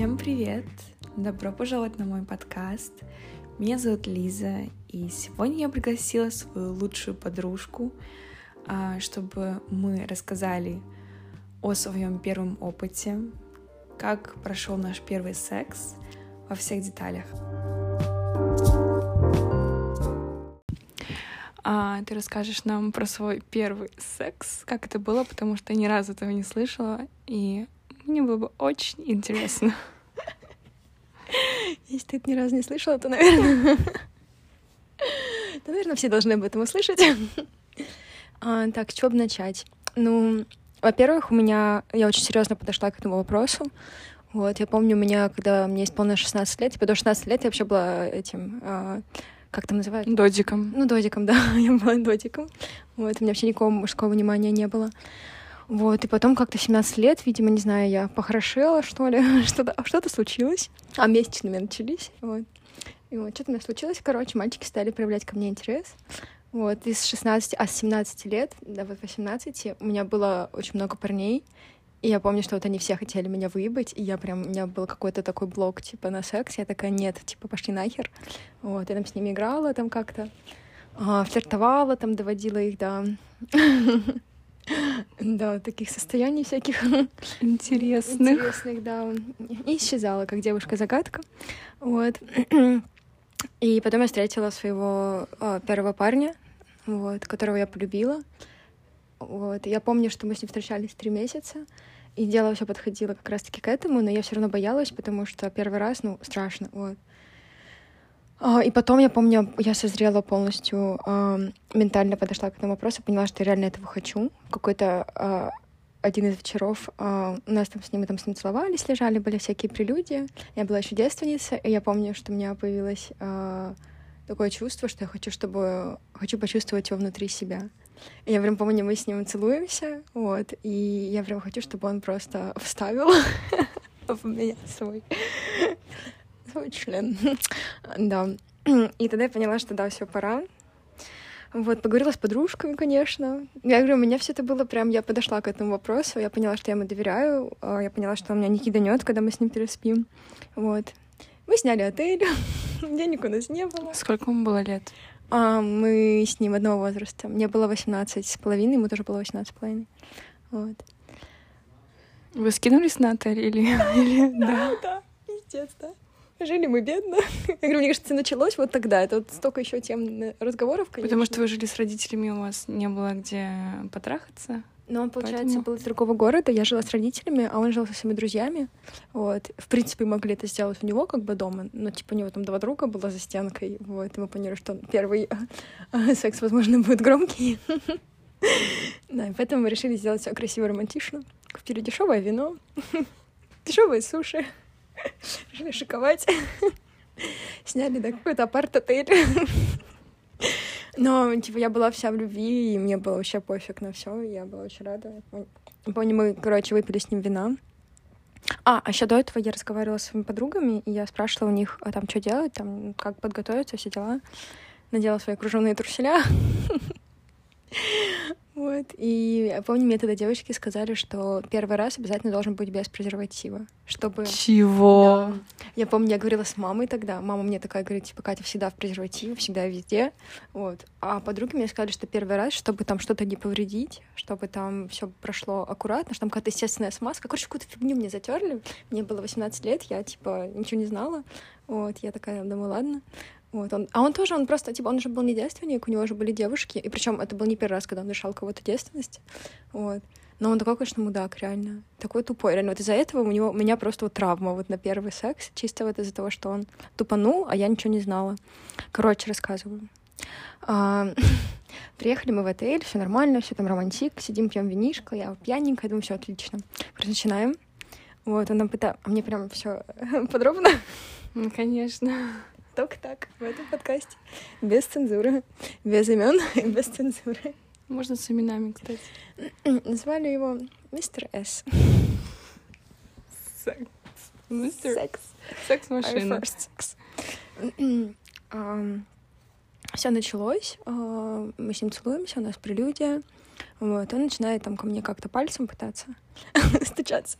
Всем привет! Добро пожаловать на мой подкаст. Меня зовут Лиза, и сегодня я пригласила свою лучшую подружку, а, чтобы мы рассказали о своем первом опыте, как прошел наш первый секс во всех деталях. А ты расскажешь нам про свой первый секс, как это было, потому что ни разу этого не слышала, и мне было бы очень интересно. Если ты это ни разу не слышала, то, наверное... то, наверное, все должны об этом услышать. а, так, с чего бы начать? Ну, во-первых, у меня... Я очень серьезно подошла к этому вопросу. Вот, я помню, у меня, когда мне исполнилось 16 лет, типа до 16 лет я вообще была этим... А, как там называют? Додиком. Ну, додиком, да, я была додиком. Вот, у меня вообще никакого мужского внимания не было. Вот, и потом как-то 17 лет, видимо, не знаю, я похорошела, что ли, что-то что случилось, а месячными начались, вот. И вот что-то у меня случилось, короче, мальчики стали проявлять ко мне интерес. Вот, из 16, а с 17 лет до вот 18 у меня было очень много парней, и я помню, что вот они все хотели меня выебать, и я прям, у меня был какой-то такой блок, типа, на секс, я такая, нет, типа, пошли нахер. Вот, я там с ними играла там как-то, а, флиртовала, там доводила их до Да, таких состояний всяких интересных. Интересных, да. И исчезала, как девушка-загадка. Вот. И потом я встретила своего о, первого парня, вот, которого я полюбила. Вот. Я помню, что мы с ним встречались три месяца, и дело все подходило как раз-таки к этому, но я все равно боялась, потому что первый раз, ну, страшно, вот. А, и потом, я помню, я созрела полностью, э, ментально подошла к этому вопросу, поняла, что я реально этого хочу. Какой-то э, один из вечеров у нас там с ним, мы там с ним целовались, лежали, были всякие прелюдии. Я была еще девственница, и я помню, что у меня появилось такое чувство, что я хочу, чтобы... Хочу почувствовать его внутри себя. И я прям помню, мы с ним целуемся, вот, и я прям хочу, чтобы он просто вставил в меня свой свой член. да. И тогда я поняла, что да, все пора. Вот, поговорила с подружками, конечно. Я говорю, у меня все это было прям, я подошла к этому вопросу, я поняла, что я ему доверяю, а, я поняла, что он меня не киданет, когда мы с ним переспим. Вот. Мы сняли отель, денег у нас не было. Сколько ему было лет? А, мы с ним одного возраста. Мне было 18 с половиной, ему тоже было 18 с половиной. Вот. Вы скинулись на отель или... или... Да, да, пиздец, да. Жили мы бедно. Я говорю, мне кажется, началось вот тогда. Это вот столько еще тем разговоров, конечно. Потому что вы жили с родителями, у вас не было где потрахаться? Ну, он, получается, Поэтому... был из другого города, я жила с родителями, а он жил со своими друзьями. Вот. В принципе, могли это сделать у него как бы дома, но, типа, у него там два друга было за стенкой, вот, и мы поняли, что первый секс, возможно, будет громкий. Да, и поэтому мы решили сделать все красиво романтично. Купили дешевое вино, дешевые суши. Решили шиковать. Сняли, да, какой-то апарт-отель. Но, типа, я была вся в любви, и мне было вообще пофиг на все, я была очень рада. Помню, мы, короче, выпили с ним вина. А, а еще до этого я разговаривала с своими подругами, и я спрашивала у них, а там что делать, там, как подготовиться, все дела. Надела свои кружевные труселя. Вот. И я помню, мне тогда девочки сказали, что первый раз обязательно должен быть без презерватива, чтобы... Чего? Да. Я помню, я говорила с мамой тогда. Мама мне такая говорит, типа, Катя всегда в презервативе, всегда везде. Вот. А подруги мне сказали, что первый раз, чтобы там что-то не повредить, чтобы там все прошло аккуратно, что там какая-то естественная смазка. Короче, какую-то фигню мне затерли. Мне было 18 лет, я, типа, ничего не знала. Вот, я такая, думаю, ладно. Вот он, а он тоже, он просто, типа, он же был не девственник, у него же были девушки, и причем это был не первый раз, когда он лишал кого-то девственности, вот. Но он такой, конечно, мудак, реально. Такой тупой. Реально, вот из-за этого у него у меня просто вот травма вот на первый секс, чисто вот из-за того, что он тупанул, а я ничего не знала. Короче, рассказываю. А, приехали мы в отель, все нормально, все там романтик, сидим, пьем винишко, я пьяненькая, думаю, все отлично. Просто начинаем. Вот, он нам пытается... А мне прям все подробно? Ну, конечно только так в этом подкасте. Без цензуры, без имен, без цензуры. Можно с именами, кстати. Назвали его мистер С. Секс. Мистер Секс. Секс-машина. Все началось, а, мы с ним целуемся, у нас прелюдия. Вот, он начинает там ко мне как-то пальцем пытаться стучаться.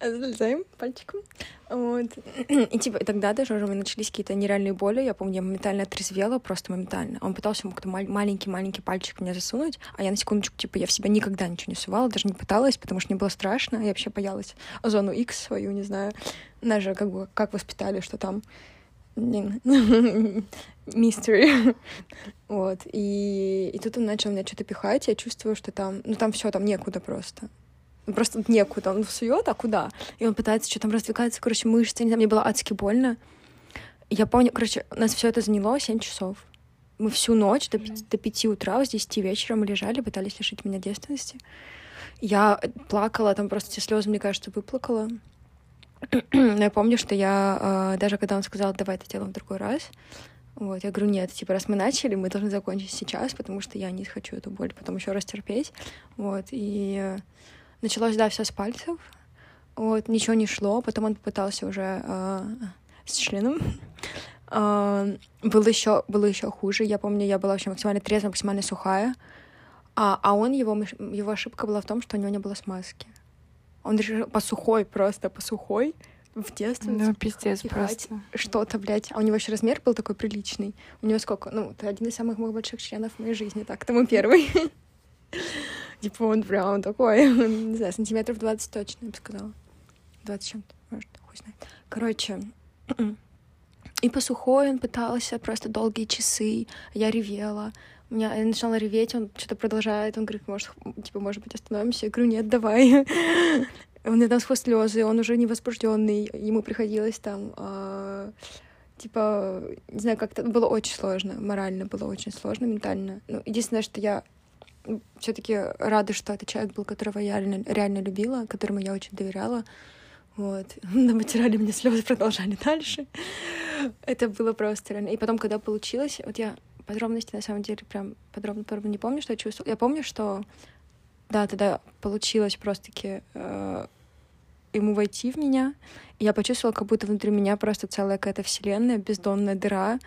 залезаем пальчиком. Вот. И типа тогда даже уже начались какие-то нереальные боли. Я помню, я моментально отрезвела, просто моментально. Он пытался как-то маленький-маленький пальчик меня засунуть, а я на секундочку, типа, я в себя никогда ничего не сувала, даже не пыталась, потому что мне было страшно. Я вообще боялась зону X свою, не знаю. Нас же как бы как воспитали, что там мистери. вот. И, и тут он начал меня что-то пихать, я чувствую, что там, ну там все, там некуда просто. Просто некуда. Он сует, а куда? И он пытается что там раздвигаться, короче, мышцы. Не знаю, мне было адски больно. Я помню, короче, у нас все это заняло 7 часов. Мы всю ночь до 5, до 5 утра, с 10 вечера мы лежали, пытались лишить меня девственности. Я плакала, там просто все слезы, мне кажется, выплакала. Но я помню, что я, э, даже когда он сказал, давай это делаем в другой раз, вот, я говорю, нет, типа, раз мы начали, мы должны закончить сейчас, потому что я не хочу эту боль потом еще раз терпеть. Вот, и началось, да, все с пальцев. Вот, ничего не шло, потом он попытался уже э, с членом. Э, было еще было еще хуже. Я помню, я была вообще максимально трезвая, максимально сухая. А, а он, его, его ошибка была в том, что у него не было смазки. Он решил по сухой просто, по сухой в детстве. Ну, пиздец просто. Что-то, блядь. А у него еще размер был такой приличный. У него сколько? Ну, это один из самых моих больших членов в моей жизни. Так, это мой первый. Типа он прям такой, не знаю, сантиметров 20 точно, я бы сказала. 20 чем-то, может, хуй знает. Короче, и по сухой он пытался просто долгие часы. Я ревела. У меня я начала реветь, он что-то продолжает. Он говорит, может, типа, может быть, остановимся? Я говорю, нет, давай. Он мне там сквозь слезы, он уже не возбужденный. Ему приходилось там э, типа, не знаю, как-то было очень сложно, морально было очень сложно, ментально. Ну, единственное, что я все-таки рада, что это человек был, которого я реально, реально любила, которому я очень доверяла. Вот. Наматерали мне слезы, продолжали дальше. Это было просто реально. И потом, когда получилось, вот я подробности на самом деле прям подробно, подробно не помню, что я чувствовала. Я помню, что да, тогда получилось просто-таки э, ему войти в меня. И я почувствовала, как будто внутри меня просто целая какая-то вселенная, бездонная дыра.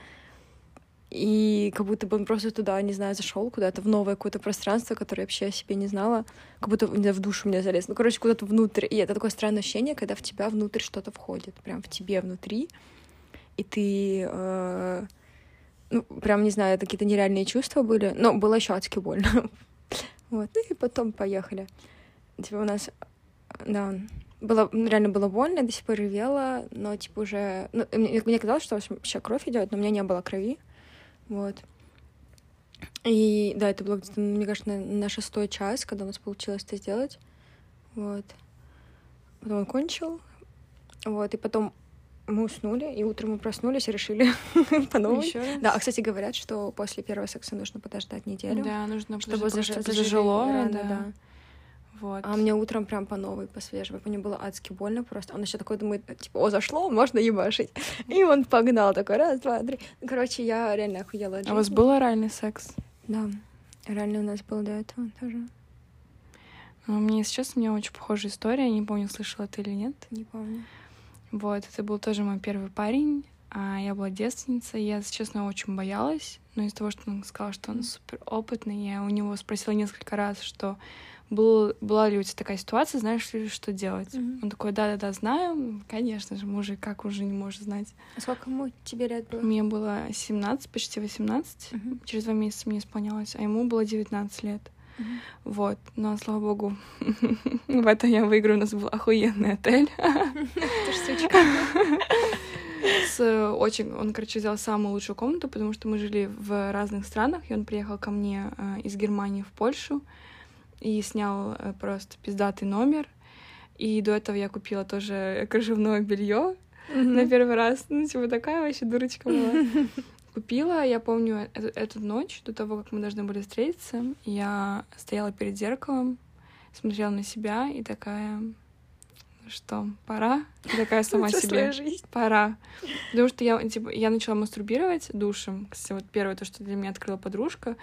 И как будто бы он просто туда, не знаю, зашел куда-то в новое какое-то пространство, которое вообще о себе не знала. Как будто не знаю, в душу меня залез. Ну, короче, куда-то внутрь. И это такое странное ощущение, когда в тебя внутрь что-то входит. Прям в тебе внутри. И ты... Э, ну, прям, не знаю, какие-то нереальные чувства были. Но было еще адски больно. вот. И потом поехали. Типа у нас... Да, было, реально было больно, я до сих пор ревела, но, типа, уже... Ну, мне, мне казалось, что вообще кровь идет, но у меня не было крови. Вот. И да, это было где-то, мне кажется, на, на шестой час, когда у нас получилось это сделать. Вот. Потом он кончил. Вот, и потом мы уснули, и утром мы проснулись и решили по новой. Да, а, кстати, говорят, что после первого секса нужно подождать неделю. Да, нужно чтобы заж... зажило, рано, да. да. Вот. А мне утром прям по новой, по свежей. Мне было адски больно просто. Он еще такой думает, типа, о, зашло, можно ебашить. И он погнал такой, раз, два, три. Короче, я реально охуела А у вас был оральный секс? Да. Реально у нас был до этого тоже. Ну, мне сейчас у меня очень похожая история. Не помню, слышала ты или нет. Не помню. Вот, это был тоже мой первый парень. А я была девственница, я, если честно, очень боялась. Но из-за того, что он сказал, что он супер опытный, я у него спросила несколько раз, что был, была ли у тебя такая ситуация, знаешь ли, что делать? Mm-hmm. Он такой, да-да-да, знаю. Конечно же, мужик как уже не может знать. А сколько ему тебе лет было? Мне было 17, почти 18. Mm-hmm. Через два месяца мне исполнялось, а ему было 19 лет. Mm-hmm. Вот, но, слава богу, в это я выиграю. У нас был охуенный отель. С очень... Он, короче, взял самую лучшую комнату, потому что мы жили в разных странах, и он приехал ко мне э, из Германии в Польшу и снял э, просто пиздатый номер. И до этого я купила тоже кружевное белье mm-hmm. на первый раз. Ну, типа такая вообще дурочка была. Купила, я помню, эту, эту ночь, до того, как мы должны были встретиться, я стояла перед зеркалом, смотрела на себя и такая, что пора. И такая сама себе. Жизнь. Пора. Потому что я, типа, я начала мастурбировать душем. Кстати, вот первое, то, что для меня открыла подружка.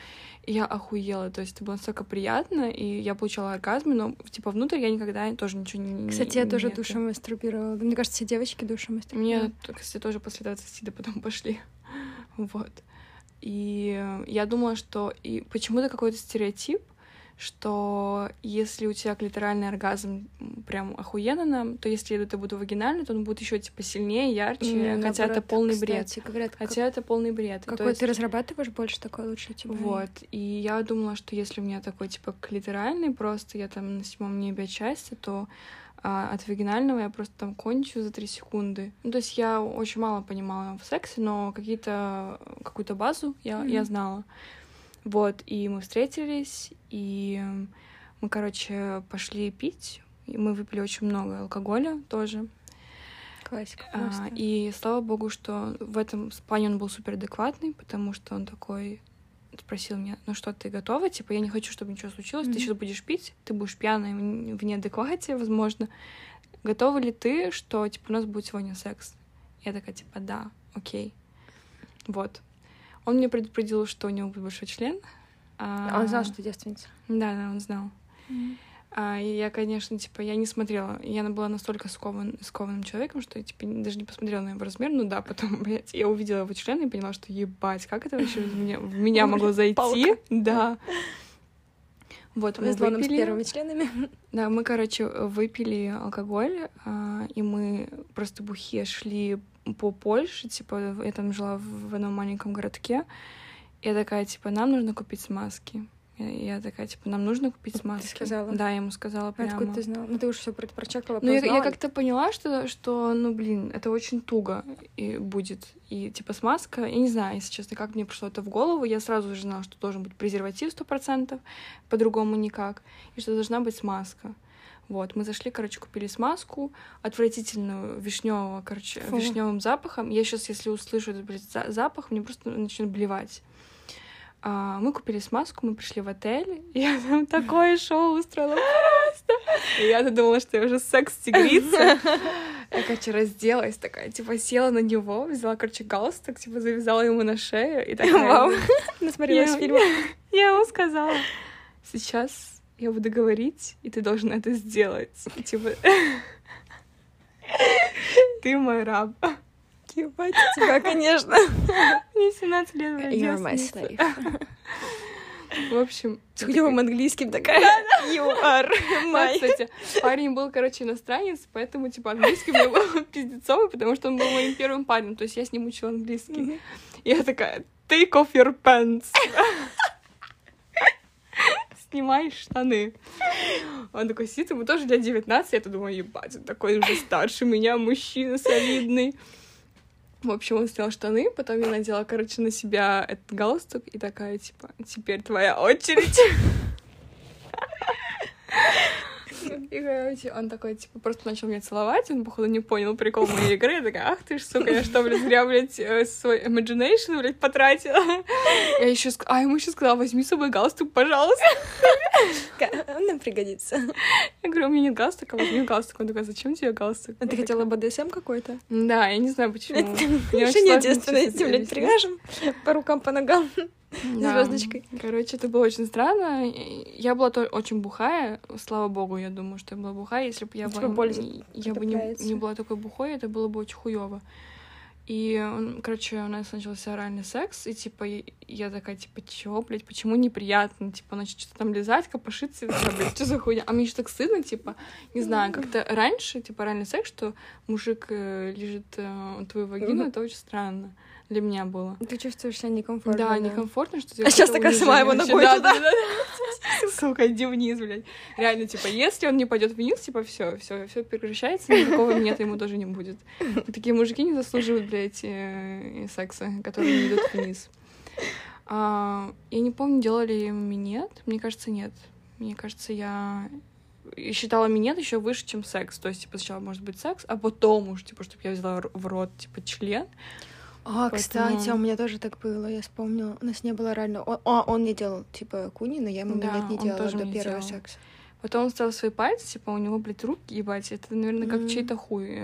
И я охуела. То есть это было настолько приятно, и я получала оргазм, но, типа, внутрь я никогда тоже ничего не... Кстати, я тоже душем мастурбировала. Мне кажется, все девочки душем мастурбировали. Мне, кстати, тоже после 20 да потом пошли. Вот. И я думала, что... И почему-то какой-то стереотип, что если у тебя клиторальный оргазм прям охуенно, то если это будет вагинальный, то он будет еще типа сильнее, ярче, Не, хотя наоборот, это полный кстати, бред. говорят, как- Хотя это полный бред. Какой есть- ты разрабатываешь больше, такой лучше тебе. Вот. И я думала, что если у меня такой типа клиторальный, просто я там на седьмом небе отчасти, то а, от вагинального я просто там кончу за три секунды. Ну, то есть я очень мало понимала в сексе, но какие-то какую-то базу я, я Мгм. знала. Вот, и мы встретились, и мы, короче, пошли пить. И мы выпили очень много алкоголя тоже. Классика А, и слава богу, что в этом плане он был супер адекватный, потому что он такой спросил меня, ну что, ты готова? Типа, я не хочу, чтобы ничего случилось. Ты Мгм. сейчас будешь пить, ты будешь пьяной в в неадеквате, возможно. Готова ли ты, что, типа, у нас будет сегодня секс? Я такая, типа, да, окей. Вот. Он мне предупредил, что у него будет большой член. А он знал, что ты девственница. Да, да, он знал. А, и я, конечно, типа, я не смотрела. Я была настолько скован, скованным человеком, что я, типа, даже не посмотрела на его размер. Ну да, потом, блядь, я увидела его член и поняла, что ебать, как это вообще в меня, в меня могло зайти. Палка. Да. Вот, мы нам с выпили. первыми членами. Да, мы, короче, выпили алкоголь, а, и мы просто бухие шли по Польше, типа, я там жила в одном маленьком городке. Я такая, типа, нам нужно купить смазки. Я, такая, типа, нам нужно купить смазки. сказала? Да, я ему сказала А прямо. Откуда ты знала? Ну ты уже все прочекала, Ну, я, я как-то поняла, что, что, ну, блин, это очень туго и будет. И, типа, смазка, я не знаю, если честно, как мне пришло это в голову. Я сразу же знала, что должен быть презерватив 100%, по-другому никак, и что должна быть смазка. Вот, мы зашли, короче, купили смазку, отвратительную, вишневого, короче, Фу. вишневым запахом. Я сейчас, если услышу этот блядь, за- запах, мне просто начнет блевать. А, мы купили смазку, мы пришли в отель, и я там такое шоу устроила просто. И я думала, что я уже секс-тигрица. Я, короче, разделась такая, типа, села на него, взяла, короче, галстук, типа, завязала ему на шею, и такая... Вау. Насмотрелась фильма. Я ему сказала, сейчас я буду говорить, и ты должен это сделать. Типа, ты мой раб. Ебать тебя, конечно. Мне 17 лет, You're my slave. В общем... С хуёвым английским такая. You are my... кстати, парень был, короче, иностранец, поэтому, типа, английский меня был пиздецовый, потому что он был моим первым парнем, то есть я с ним учила английский. Я такая, take off your pants. Снимай штаны. Он такой сидит, ему тоже лет 19, я думаю, ебать, он такой уже старше меня, мужчина солидный. В общем, он снял штаны, потом я надела, короче, на себя этот галстук и такая, типа, теперь твоя очередь. И, короче, он такой, типа, просто начал меня целовать, он, походу, не понял прикол моей игры. Я такая, ах ты ж, сука, я что, блядь, зря, блядь, э, свой imagination, блядь, потратила. Я еще а ему еще сказала, возьми с собой галстук, пожалуйста. Нам пригодится. Я говорю, у меня нет галстука, возьми галстук. Он такой, зачем тебе галстук? А ты хотела БДСМ какой-то? Да, я не знаю, почему. Девственности, сейчас блядь, привяжем по рукам, по ногам. Да. звездочкой. Короче, это было очень странно. Я была то очень бухая. Слава богу, я думаю, что я была бухая. Если бы я была... боль Я бы не, не была такой бухой, это было бы очень хуево. И, короче, у нас начался оральный секс, и, типа, я такая, типа, чего, блядь, почему неприятно? Типа, начать что-то там лизать, копошиться, такая, блядь, что за хуйня? А мне еще так стыдно, типа, не знаю, как-то раньше, типа, оральный секс, что мужик э, лежит э, твою вагину, это очень странно для меня было. Ты чувствуешь себя некомфортно. Да, некомфортно, что ты А какое-то такая сама его ногой вообще. туда. Да, да, да. Сука, иди вниз, блядь. Реально, типа, если он не пойдет вниз, типа, все, все, все прекращается, никакого минета ему тоже не будет. Такие мужики не заслуживают, блядь, э, секса, которые не идут вниз. А, я не помню, делали ли минет. Мне кажется, нет. Мне кажется, я считала минет еще выше, чем секс. То есть, типа, сначала может быть секс, а потом уж, типа, чтобы я взяла в рот, типа, член. А, Поэтому- кстати, у меня тоже так было, я вспомнила. У нас не было реально... Он, а, он не делал, типа, куни, но я ему Да, минет не делала тоже до не первого делал. секса. Потом он ставил свои пальцы, типа, у него, блядь, руки, ебать, это, наверное, как Мгм. чей-то хуй.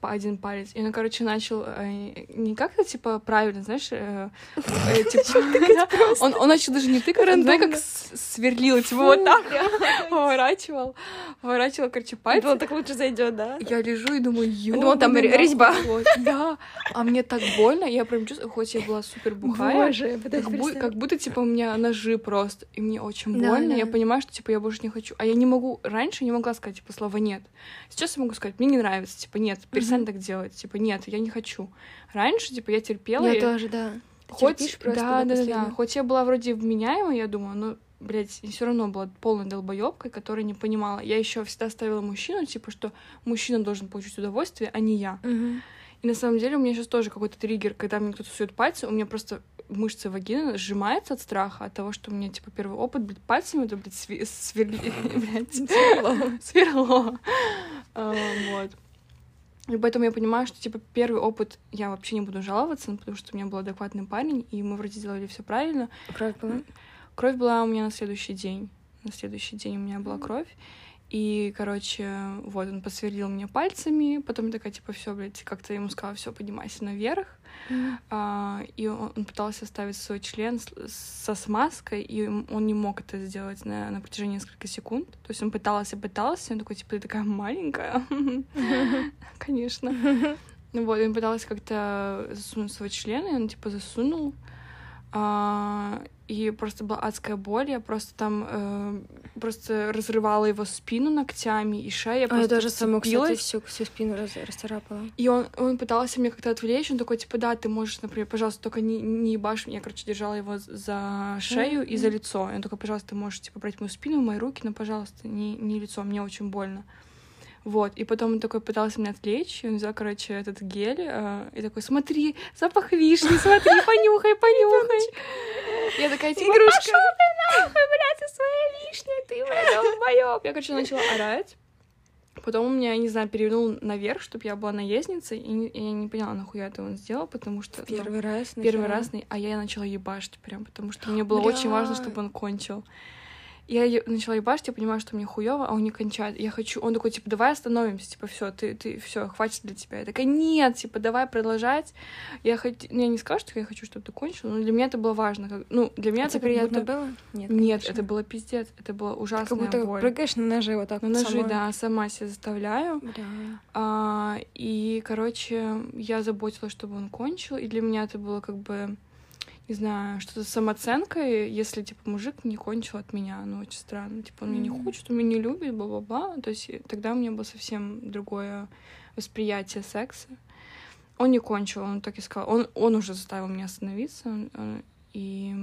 Один палец. И он, короче, начал э, не как-то, типа, правильно, знаешь, э, э, типа, он, он начал даже не тыкать, он, как сверлил, типа, вот так поворачивал, поворачивал, короче, пальцы. Думала, так лучше зайдет, да? Я лежу и думаю, ё. думала, там резьба. Да, а мне так больно, я прям чувствую, хоть я была супер бухая, Боже, как, будто, типа, у меня ножи просто, и мне очень больно, я понимаю, что, типа, я больше не хочу. А я не могу, раньше не могла сказать, типа, слова «нет». Сейчас я могу сказать, мне не нравится, типа, нет, перестань так делать, типа, нет, я не хочу. Раньше, типа, я терпела, Я и тоже, да. Ты хоть, да, да, да, да, хоть я была вроде вменяемой, я думаю, но, блядь, все равно была полной долбоебкой, которая не понимала. Я еще всегда ставила мужчину, типа, что мужчина должен получить удовольствие, а не я. Мгм. И на самом деле у меня сейчас тоже какой-то триггер, когда мне кто-то сует пальцы, у меня просто мышца вагины сжимается от страха, от того, что у меня, типа, первый опыт, блядь, пальцами, это, блядь, сверли... блядь, сверло. А, Вот. И поэтому я понимаю, что, типа, первый опыт я вообще не буду жаловаться, ну, потому что у меня был адекватный парень, и мы вроде делали все правильно. Кровь была? Кровь была у меня на следующий день. На следующий день у меня была кровь. И, короче, вот, он посверлил мне пальцами, потом я такая, типа, все, блядь, как-то ему сказала, все, поднимайся наверх. Мгм. А, и он, он пытался ставить свой член с- со смазкой, и он не мог это сделать на, на протяжении нескольких секунд. То есть он пытался, пытался, и он такой, типа, ты такая маленькая. Конечно. Вот, он пытался как-то засунуть свой член, и он, типа, засунул. А, и просто была адская боль, я просто там э, просто разрывала его спину ногтями, и шея А я просто тоже саму, кстати, вцепилась. всю, всю спину раз, расцарапала. И он, он пытался меня как-то отвлечь, он такой, типа, да, ты можешь, например, пожалуйста, только не, не ебашь меня. Я, короче, держала его за шею и за лицо. И он такой, пожалуйста, ты можешь, типа, брать мою спину, мои руки, но, пожалуйста, не, не лицо, мне очень больно. Вот, и потом он такой пытался меня отвлечь, и он взял, короче, этот гель, э, и такой, смотри, запах вишни, смотри, понюхай, понюхай. Я такая, типа, Игрушка. пошёл ты нахуй, блядь, со своей вишней, ты, блядь, долбоёб. Я, короче, начала орать. Потом он меня, не знаю, перевернул наверх, чтобы я была наездницей, и, и я не поняла, нахуя это он сделал, потому что... ну, Первый раз. первый начала. раз, а я начала ебашить прям, потому что мне было очень важно, Бля. чтобы он кончил. Я е- начала ебашить, я понимаю, что мне хуево, а он не кончает. Я хочу, он такой, типа, давай остановимся, типа, все, ты, ты, все, хватит для тебя. Я такая, нет, типа, давай продолжать. Я хочу, ну, я не скажу, что я хочу, чтобы ты кончил, но для меня это было важно. Как... Ну, для меня Это это как приятно будто- было? Нет, Нет, конечно. это было пиздец, это была ужасная Как будто боль. прыгаешь на ножи вот так На ножи, самой. да, сама себя заставляю. Бля. А, и, короче, я заботилась, чтобы он кончил, и для меня это было как бы, не знаю, что-то с самооценкой, если, типа, мужик не кончил от меня, ну, очень странно, типа, он меня не хочет, он меня не любит, бла-бла-бла, то есть и тогда у меня было совсем другое восприятие секса. Он не кончил, он так и сказал, он, он уже заставил меня остановиться, он- он- и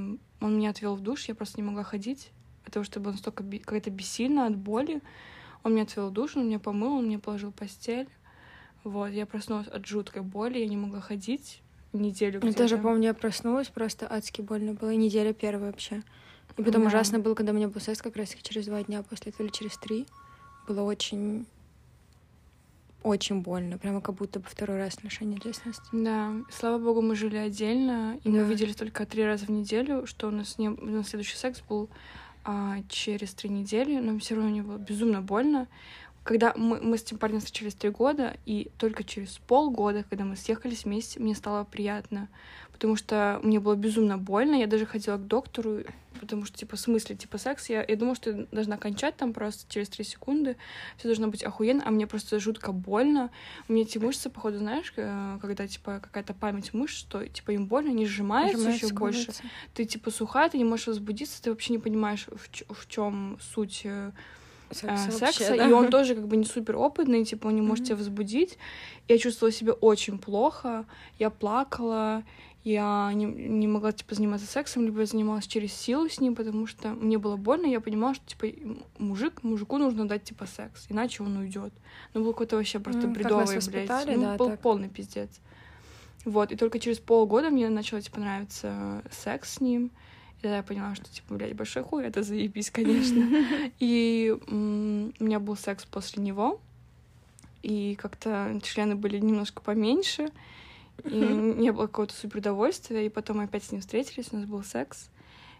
он меня отвел в душ, я просто не могла ходить, потому что было настолько би- какая-то бессильно от боли, он меня отвел в душ, он меня помыл, он мне положил постель. Вот, я проснулась от жуткой боли, я не могла ходить неделю Я тоже помню, я проснулась, просто адски больно было. И неделя первая вообще. И потом Да. ужасно было, когда у меня был секс как раз через два дня после этого или через три. Было очень очень больно, прямо как будто бы второй раз лишение ответственности. Да, слава богу, мы жили отдельно, и мы Да. виделись только три раза в неделю, что у нас не... у нас следующий секс был а, через три недели, но все равно мне было безумно больно. Когда мы, мы с этим парнем встречались три года, и только через полгода, когда мы съехались вместе, мне стало приятно, потому что мне было безумно больно, я даже ходила к доктору, потому что, типа, в смысле, типа, секс, я, я думала, что я должна кончать там просто через три секунды, все должно быть охуенно, а мне просто жутко больно, у меня эти мышцы, походу, знаешь, э, когда, типа, какая-то память мышц, что, типа, им больно, они сжимаются Нажимается, еще больше, ты, типа, сухая, ты не можешь возбудиться, ты вообще не понимаешь, в, чем суть э, Секса вообще, секса, да. и он тоже как бы не супер опытный, типа он не может тебя возбудить. Я чувствовала себя очень плохо, я плакала, я не, не могла типа заниматься сексом, либо я занималась через силу с ним, потому что мне было больно, я понимала, что типа мужик, мужику нужно дать типа секс, иначе он уйдет. Ну был какой-то вообще просто как бредовый, блядь. Ну, да, был так. полный пиздец. Вот, и только через полгода мне начало, типа, нравиться секс с ним. Тогда я поняла, что, типа, блядь, большой хуй, это заебись, конечно. И у меня был секс после него, и как-то члены были немножко поменьше, и не было какого-то супер удовольствия, и потом мы опять с ним встретились, у нас был секс,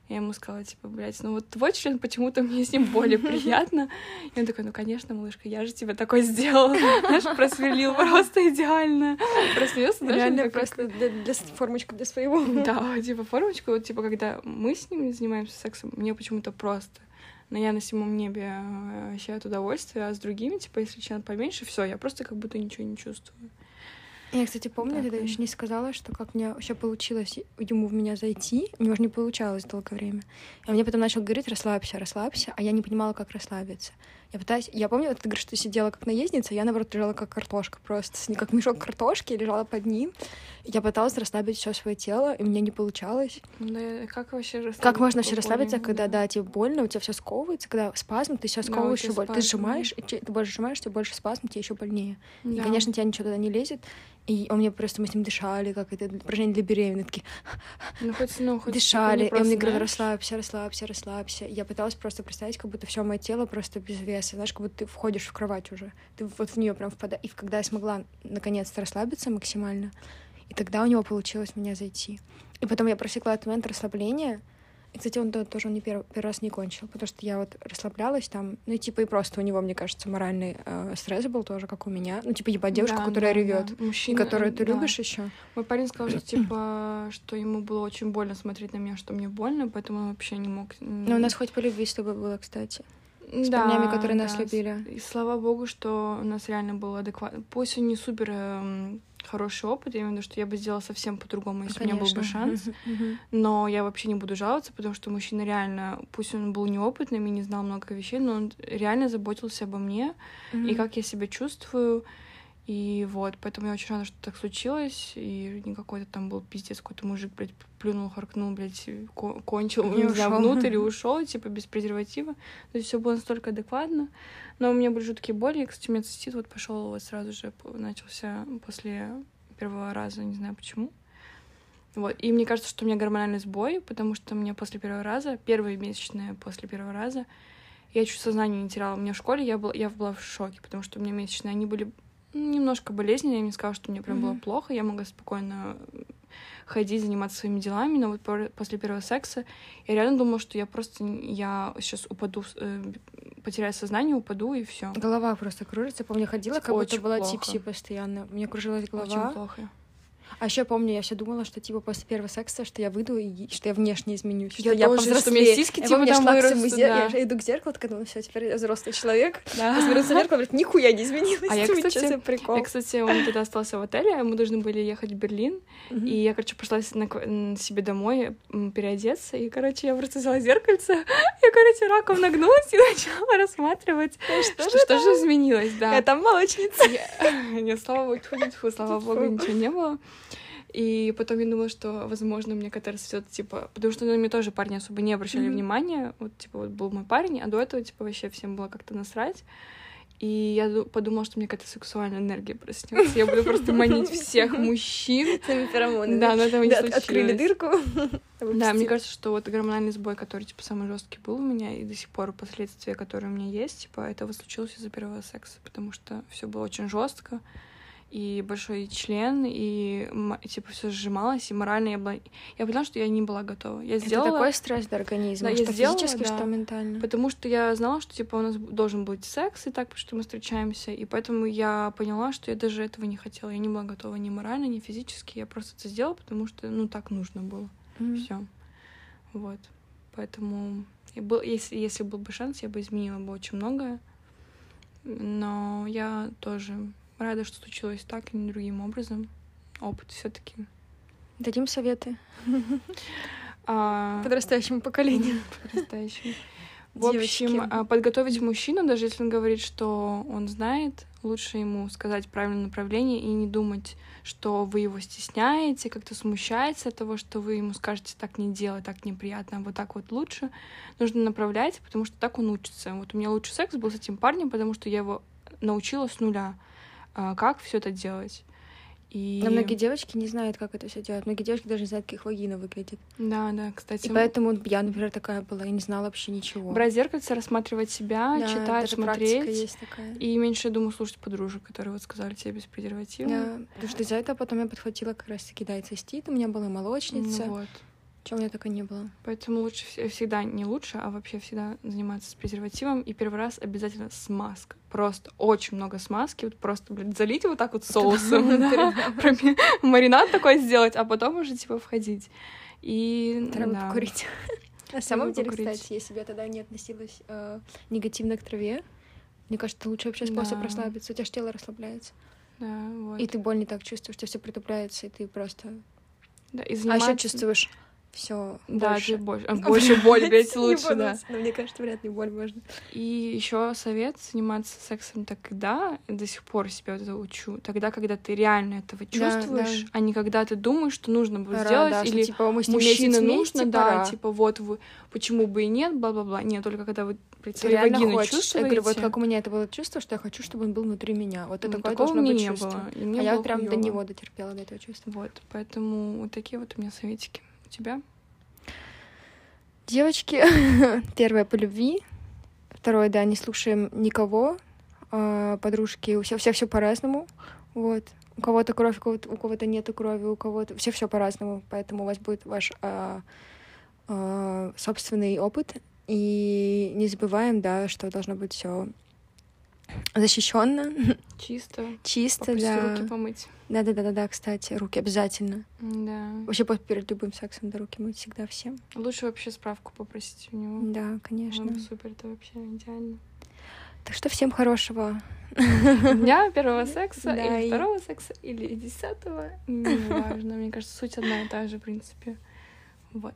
Я ему сказала, типа, блядь, ну вот твой член почему-то мне с ним более приятно. И он такой, ну, конечно, малышка, я же тебя такой сделал. Знаешь, просверлил просто идеально. Просмеялся, даже Реально просто для, для формочку для своего. Да, типа формочку, вот, типа, когда мы с ним занимаемся сексом, мне почему-то просто. Но я на седьмом небе э, ощущаю удовольствие, а с другими, типа, если член поменьше, все, я просто как будто ничего не чувствую. Я, кстати, помню, Так, ты да. еще не сказала, что как мне вообще получилось ему в меня зайти. У него же не получалось долгое время. И он мне потом начал говорить, расслабься, расслабься, а я не понимала, как расслабиться. Я пытаюсь... Я помню, вот ты говоришь, что сидела как наездница, я, наоборот, лежала как картошка просто. с- Как мешок картошки, лежала под ним. И я пыталась расслабить все свое тело, и меня не получалось. Да, Ну, как вообще расслабиться? Как можно вообще расслабиться, когда, да, тебе больно, у тебя все сковывается, когда спазм, ты все Да, сковываешь тебя еще больше. Ты сжимаешь, и ты больше сжимаешь, тебе больше спазм, тебе еще больнее. И, Да. конечно, тебя ничего туда не лезет. И он мне просто, мы с ним дышали, как это упражнение для беременных, такие Ну, хоть, ну, хоть дышали. И он мне говорил, расслабься, расслабься, расслабься. И Я пыталась просто представить, как будто все мое тело просто без веса. Знаешь, как будто ты входишь в кровать уже. Ты вот в нее прям впадаешь. И когда я смогла наконец-то расслабиться максимально, и тогда у него получилось меня зайти. И потом я просекла этот момент расслабления. И, кстати, он то- тоже он не первый, первый раз не кончил, потому что я вот расслаблялась там, ну и типа и просто у него, мне кажется, моральный э, стресс был тоже, как у меня. Ну, типа, ебать, девушка, Да, которая да, ревет, да. и Мужчина, которую ты да. любишь еще. Мой парень сказал, что типа, что ему было очень больно смотреть на меня, что мне больно, поэтому он вообще не мог. Но у нас хоть по любви с тобой было, кстати. С парнями, которые нас любили. И слава богу, что у нас реально был адекватно. Пусть он не супер эм, хороший опыт, я имею в виду, что я бы сделала совсем по-другому, если у меня был бы шанс. Но я вообще не буду жаловаться, потому что мужчина реально, пусть он был неопытным и не знал много вещей, но он реально заботился обо мне и как я себя чувствую. И вот, поэтому я очень рада, что так случилось. И не какой-то там был пиздец, какой-то мужик, блядь, плюнул, харкнул, блядь, ко- кончил, И не знаю, внутрь и ушел, типа, без презерватива. То есть все было настолько адекватно. Но у меня были жуткие боли. И, кстати, у меня цистит вот пошел вот сразу же, начался после первого раза, не знаю почему. Вот. И мне кажется, что у меня гормональный сбой, потому что мне после первого раза, первые месячные после первого раза, я чуть сознание не теряла. У меня в школе я, была, я была в шоке, потому что у меня месячные, они были немножко болезненные. Я не сказала, что мне прям было Мгм. плохо. Я могла спокойно ходить, заниматься своими делами, но вот после первого секса я реально думала, что я просто я сейчас упаду, э, потеряю сознание, упаду и все. Голова просто кружится. Я помню, ходила, как будто Очень была плохо. типси постоянно. У меня кружилась голова. Очень плохо. А еще помню, я все думала, что типа после первого секса, что я выйду и что я внешне изменюсь, что Я я, тоже, что у меня сиськи, типа, помню, я там вырастут, да. я иду к зеркалу, такая думаю, все, теперь я взрослый человек. Да. Я смотрю в зеркало, говорит, нихуя не изменилась. А я, кстати, «Чё за прикол. Я, кстати, он тогда остался в отеле, а мы должны были ехать в Берлин. И я, короче, пошла на себе домой переодеться. И, короче, я просто взяла зеркальце. Я, короче, раком нагнулась и начала рассматривать, что, же что, же изменилось, да. Я там молочница. Я- Нет, слава богу, тьфу, слава богу, ничего не было. И потом я думала, что, возможно, мне катарс все типа... Потому что на меня тоже парни особо не обращали Мгм. внимания. Вот, типа, вот был мой парень, а до этого, типа, вообще всем было как-то насрать. И я ду- подумала, что мне какая-то сексуальная энергия проснется. Я буду просто манить всех мужчин. Своими феромонами. Да, но этого не Да, Открыли случилось. дырку. Да, мне кажется, что вот гормональный сбой, который, типа, самый жесткий был у меня, и до сих пор последствия, которые у меня есть, типа, это вот случилось из-за первого секса, потому что все было очень жестко, и большой член, и, типа, все сжималось, и морально я была... Я поняла, что я не была готова. Я Это сделала... такой стресс для организма, Да, я что сделала, физически, да. что ментально. Потому что я знала, что типа у нас должен быть секс и так, потому что мы встречаемся, и поэтому я поняла, что я даже этого не хотела. Я не была готова ни морально, ни физически. Я просто это сделала, потому что ну так нужно было. Мгм. Все. Вот. Поэтому и был, если, если был бы шанс, я бы изменила бы очень многое. Но я тоже рада, что случилось так и не другим образом. Опыт все-таки. Дадим советы А, подрастающему поколению. подрастающим. В общем, а, подготовить мужчину, даже если он говорит, что он знает, лучше ему сказать правильное направление и не думать, что вы его стесняете, как-то смущается от того, что вы ему скажете так не делай, так неприятно, а вот так вот лучше. Нужно направлять, потому что так он учится. Вот у меня лучший секс был с этим парнем, потому что я его научила с нуля, а, как все это делать. И... Но многие девочки не знают, как это все делать. Многие девочки даже не знают, как их вагина выглядит. Да, да, кстати. И поэтому я, например, такая была, я не знала вообще ничего. Брать зеркальце, рассматривать себя, Да, читать, смотреть. есть такая. И меньше, я думаю, слушать подружек, которые вот сказали тебе без презерватива. Да, потому что из-за этого потом я подхватила как раз-таки, цистит, у меня была молочница. Ну вот. Чего у меня так и не было. Поэтому лучше вс- всегда не лучше, а вообще всегда заниматься с презервативом. И первый раз обязательно смазка. Просто очень много смазки. Вот просто, блин, залить вот так вот соусом. Маринад такой сделать, а потом уже типа входить. И Треба покурить. На самом деле, кстати, если бы я тогда не относилась э, негативно к траве, мне кажется, лучший вообще способ расслабиться. У тебя же тело расслабляется. Да, вот. И ты боль не так чувствуешь, у тебя все притупляется, и ты просто... Да, и А еще заниматься- чувствуешь все Да, больше. больше. а, Больше боль, блядь, лучше, да. Но мне кажется, вряд ли боль можно. И еще совет заниматься сексом тогда, до сих пор себя вот это учу, тогда, когда ты реально этого Да, чувствуешь, да. а не когда ты думаешь, что нужно будет Пора, сделать, да, что, или типа, мы с ним мужчина нужно, вместе, да, пора. типа вот вы, почему бы и нет, бла-бла-бла. Нет, только когда вы Ты реально вагиной хочешь. Я чувствуете. говорю, вот как у меня это было чувство, что я хочу, чтобы он был внутри меня. Вот это М, такое должно быть не чувство. было. А я прям до хуёво. него дотерпела, до этого чувства. Вот, поэтому вот такие вот у меня советики. У тебя? Девочки, первое по любви, второе, да, не слушаем никого, а, подружки, у всех все все по-разному, вот. У кого-то кровь, у кого-то, у кого-то нету крови, у кого-то все все по-разному, поэтому у вас будет ваш а, а, собственный опыт. И не забываем, да, что должно быть все защищенно, Чисто. чисто, Попросить да. руки помыть. Да, да, да, да, да, кстати, руки обязательно. Да. Вообще перед любым сексом да, руки мыть всегда всем. Лучше вообще справку попросить у него. Да, конечно. Ну, супер, это вообще идеально. Так что всем хорошего. Дня первого секса Да, или и- второго секса или десятого, не важно. Мне кажется, суть одна и та же, в принципе. Вот.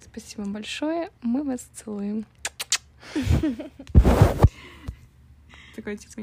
Спасибо большое. Мы вас целуем. Такой типа